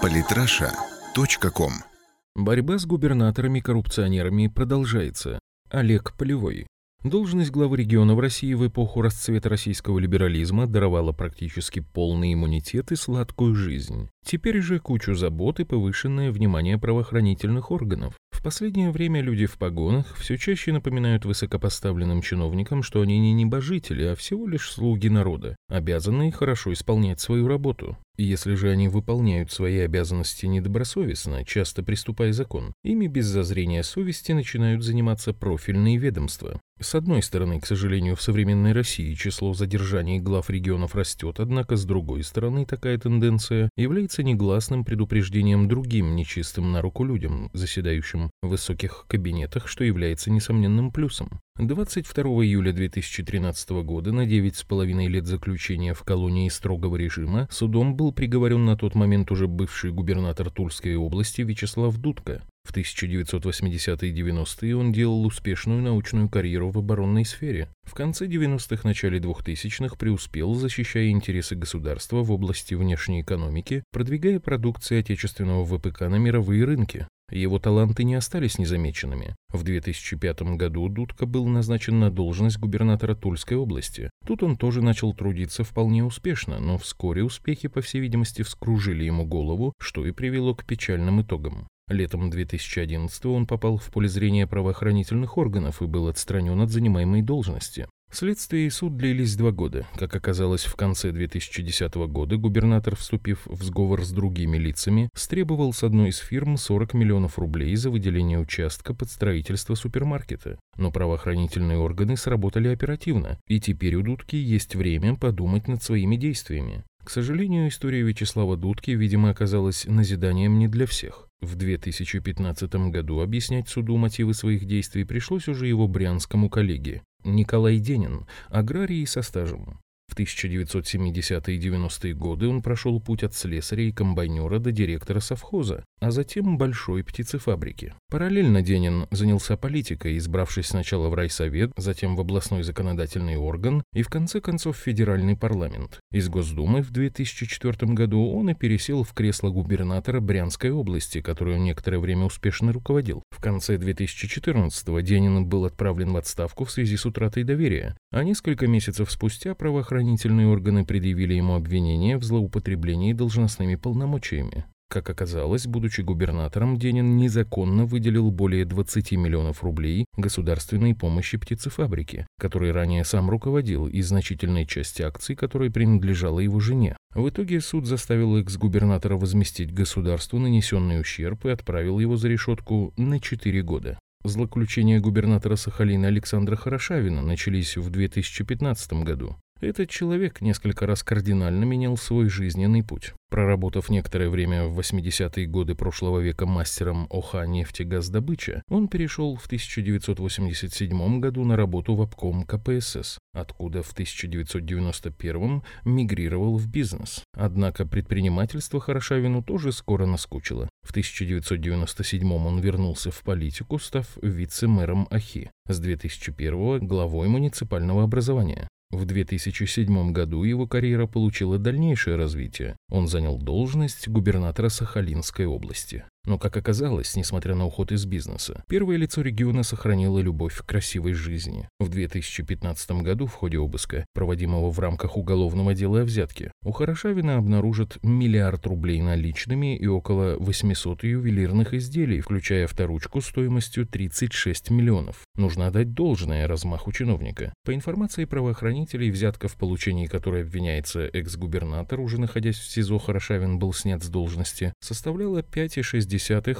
Политраша.ком Борьба с губернаторами-коррупционерами продолжается. Олег Полевой. Должность главы региона в России в эпоху расцвета российского либерализма даровала практически полный иммунитет и сладкую жизнь. Теперь же кучу забот и повышенное внимание правоохранительных органов. В последнее время люди в погонах все чаще напоминают высокопоставленным чиновникам, что они не небожители, а всего лишь слуги народа, обязанные хорошо исполнять свою работу. И если же они выполняют свои обязанности недобросовестно, часто приступая закон, ими без зазрения совести начинают заниматься профильные ведомства. С одной стороны, к сожалению, в современной России число задержаний глав регионов растет, однако с другой стороны такая тенденция является негласным предупреждением другим нечистым на руку людям, заседающим высоких кабинетах, что является несомненным плюсом. 22 июля 2013 года на 9,5 лет заключения в колонии строгого режима судом был приговорен на тот момент уже бывший губернатор Тульской области Вячеслав Дудко. В 1980-е и 90-е он делал успешную научную карьеру в оборонной сфере. В конце 90-х, начале 2000-х преуспел, защищая интересы государства в области внешней экономики, продвигая продукцию отечественного ВПК на мировые рынки. Его таланты не остались незамеченными. В 2005 году Дудка был назначен на должность губернатора Тульской области. Тут он тоже начал трудиться вполне успешно, но вскоре успехи, по всей видимости, вскружили ему голову, что и привело к печальным итогам. Летом 2011 он попал в поле зрения правоохранительных органов и был отстранен от занимаемой должности. Следствие и суд длились два года. Как оказалось, в конце 2010 года губернатор, вступив в сговор с другими лицами, стребовал с одной из фирм 40 миллионов рублей за выделение участка под строительство супермаркета. Но правоохранительные органы сработали оперативно, и теперь у Дудки есть время подумать над своими действиями. К сожалению, история Вячеслава Дудки, видимо, оказалась назиданием не для всех. В 2015 году объяснять суду мотивы своих действий пришлось уже его брянскому коллеге. Николай Денин, аграрий со стажем. В 1970-е и 90-е годы он прошел путь от слесаря и комбайнера до директора совхоза, а затем большой птицефабрики. Параллельно Денин занялся политикой, избравшись сначала в райсовет, затем в областной законодательный орган и в конце концов в федеральный парламент. Из Госдумы в 2004 году он и пересел в кресло губернатора Брянской области, которую некоторое время успешно руководил. В конце 2014-го Денин был отправлен в отставку в связи с утратой доверия, а несколько месяцев спустя правоохранительные органы предъявили ему обвинение в злоупотреблении должностными полномочиями. Как оказалось, будучи губернатором, Денин незаконно выделил более 20 миллионов рублей государственной помощи птицефабрике, которой ранее сам руководил, и значительной части акций, которой принадлежала его жене. В итоге суд заставил экс-губернатора возместить государству нанесенный ущерб и отправил его за решетку на 4 года. Злоключения губернатора Сахалина Александра Хорошавина начались в 2015 году. Этот человек несколько раз кардинально менял свой жизненный путь. Проработав некоторое время в 80-е годы прошлого века мастером ОХА нефтегаздобыча, он перешел в 1987 году на работу в обком КПСС, откуда в 1991 мигрировал в бизнес. Однако предпринимательство Хорошавину тоже скоро наскучило. В 1997 он вернулся в политику, став вице-мэром АХИ, с 2001 главой муниципального образования. В 2007 году его карьера получила дальнейшее развитие. Он занял должность губернатора Сахалинской области. Но, как оказалось, несмотря на уход из бизнеса, первое лицо региона сохранило любовь к красивой жизни. В 2015 году в ходе обыска, проводимого в рамках уголовного дела о взятке, у Хорошавина обнаружат миллиард рублей наличными и около 800 ювелирных изделий, включая авторучку стоимостью 36 миллионов. Нужно отдать должное размаху чиновника. По информации правоохранителей, взятка в получении которой обвиняется экс-губернатор, уже находясь в СИЗО Хорошавин был снят с должности, составляла 5,6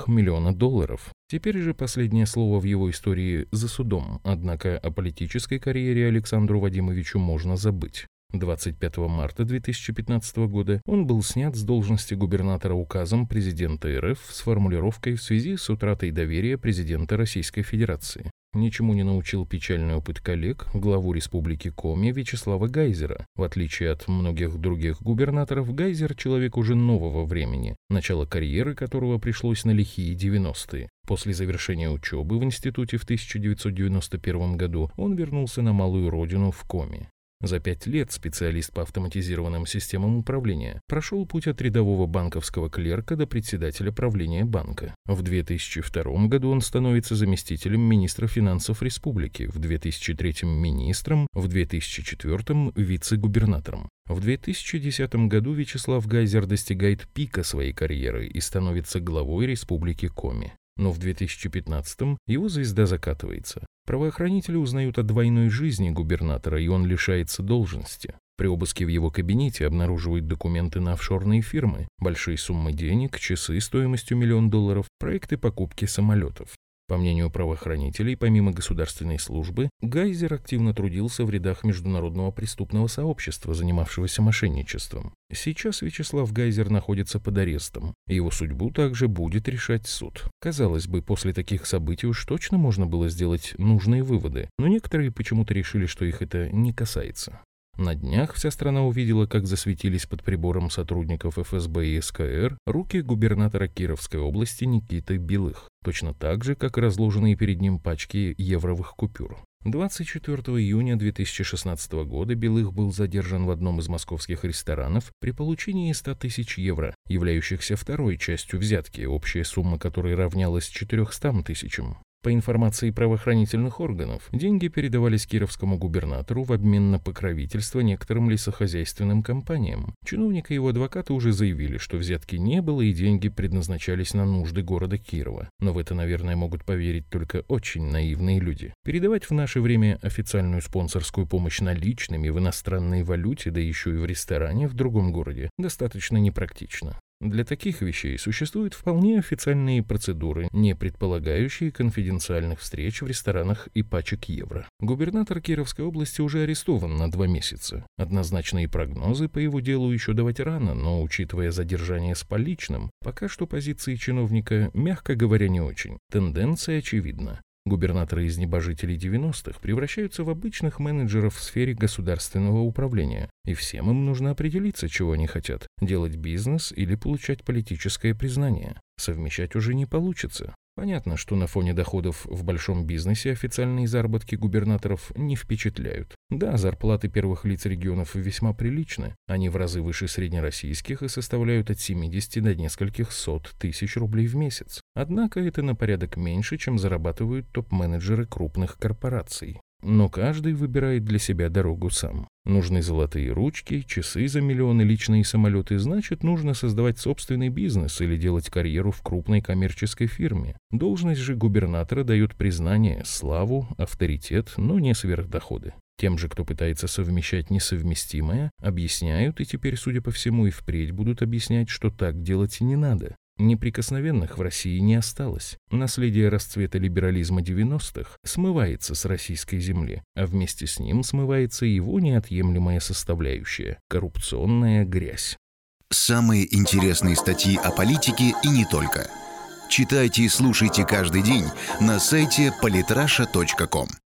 миллиона долларов. Теперь же последнее слово в его истории за судом, однако о политической карьере Александру Вадимовичу можно забыть. 25 марта 2015 года он был снят с должности губернатора указом президента РФ с формулировкой в связи с утратой доверия президента Российской Федерации. Ничему не научил печальный опыт коллег, главу республики Коми Вячеслава Гайзера. В отличие от многих других губернаторов, Гайзер – человек уже нового времени, начало карьеры которого пришлось на лихие 90-е. После завершения учебы в институте в 1991 году он вернулся на малую родину в Коми. За пять лет специалист по автоматизированным системам управления прошел путь от рядового банковского клерка до председателя правления банка. В 2002 году он становится заместителем министра финансов республики, в 2003 министром, в 2004 вице-губернатором. В 2010 году Вячеслав Гайзер достигает пика своей карьеры и становится главой республики Коми. Но в 2015 его звезда закатывается. Правоохранители узнают о двойной жизни губернатора, и он лишается должности. При обыске в его кабинете обнаруживают документы на офшорные фирмы, большие суммы денег, часы стоимостью миллион долларов, проекты покупки самолетов. По мнению правоохранителей, помимо государственной службы, Гайзер активно трудился в рядах международного преступного сообщества, занимавшегося мошенничеством. Сейчас Вячеслав Гайзер находится под арестом. Его судьбу также будет решать суд. Казалось бы, после таких событий уж точно можно было сделать нужные выводы, но некоторые почему-то решили, что их это не касается. На днях вся страна увидела, как засветились под прибором сотрудников ФСБ и СКР руки губернатора Кировской области Никиты Белых, точно так же, как разложенные перед ним пачки евровых купюр. 24 июня 2016 года Белых был задержан в одном из московских ресторанов при получении 100 тысяч евро, являющихся второй частью взятки, общая сумма которой равнялась 400 тысячам. По информации правоохранительных органов, деньги передавались кировскому губернатору в обмен на покровительство некоторым лесохозяйственным компаниям. Чиновник и его адвокаты уже заявили, что взятки не было и деньги предназначались на нужды города Кирова. Но в это, наверное, могут поверить только очень наивные люди. Передавать в наше время официальную спонсорскую помощь наличными в иностранной валюте, да еще и в ресторане в другом городе, достаточно непрактично. Для таких вещей существуют вполне официальные процедуры, не предполагающие конфиденциальных встреч в ресторанах и пачек евро. Губернатор Кировской области уже арестован на два месяца. Однозначные прогнозы по его делу еще давать рано, но, учитывая задержание с поличным, пока что позиции чиновника, мягко говоря, не очень. Тенденция очевидна. Губернаторы из небожителей 90-х превращаются в обычных менеджеров в сфере государственного управления, и всем им нужно определиться, чего они хотят – делать бизнес или получать политическое признание. Совмещать уже не получится. Понятно, что на фоне доходов в большом бизнесе официальные заработки губернаторов не впечатляют. Да, зарплаты первых лиц регионов весьма приличны. Они в разы выше среднероссийских и составляют от 70 до нескольких сот тысяч рублей в месяц. Однако это на порядок меньше, чем зарабатывают топ-менеджеры крупных корпораций. Но каждый выбирает для себя дорогу сам. Нужны золотые ручки, часы за миллионы, личные самолеты, значит, нужно создавать собственный бизнес или делать карьеру в крупной коммерческой фирме. Должность же губернатора дает признание, славу, авторитет, но не сверхдоходы. Тем же, кто пытается совмещать несовместимое, объясняют и теперь, судя по всему, и впредь будут объяснять, что так делать и не надо. Неприкосновенных в России не осталось. Наследие расцвета либерализма 90-х смывается с российской земли, а вместе с ним смывается его неотъемлемая составляющая – коррупционная грязь. Самые интересные статьи о политике и не только. Читайте и слушайте каждый день на сайте polytrasha.com.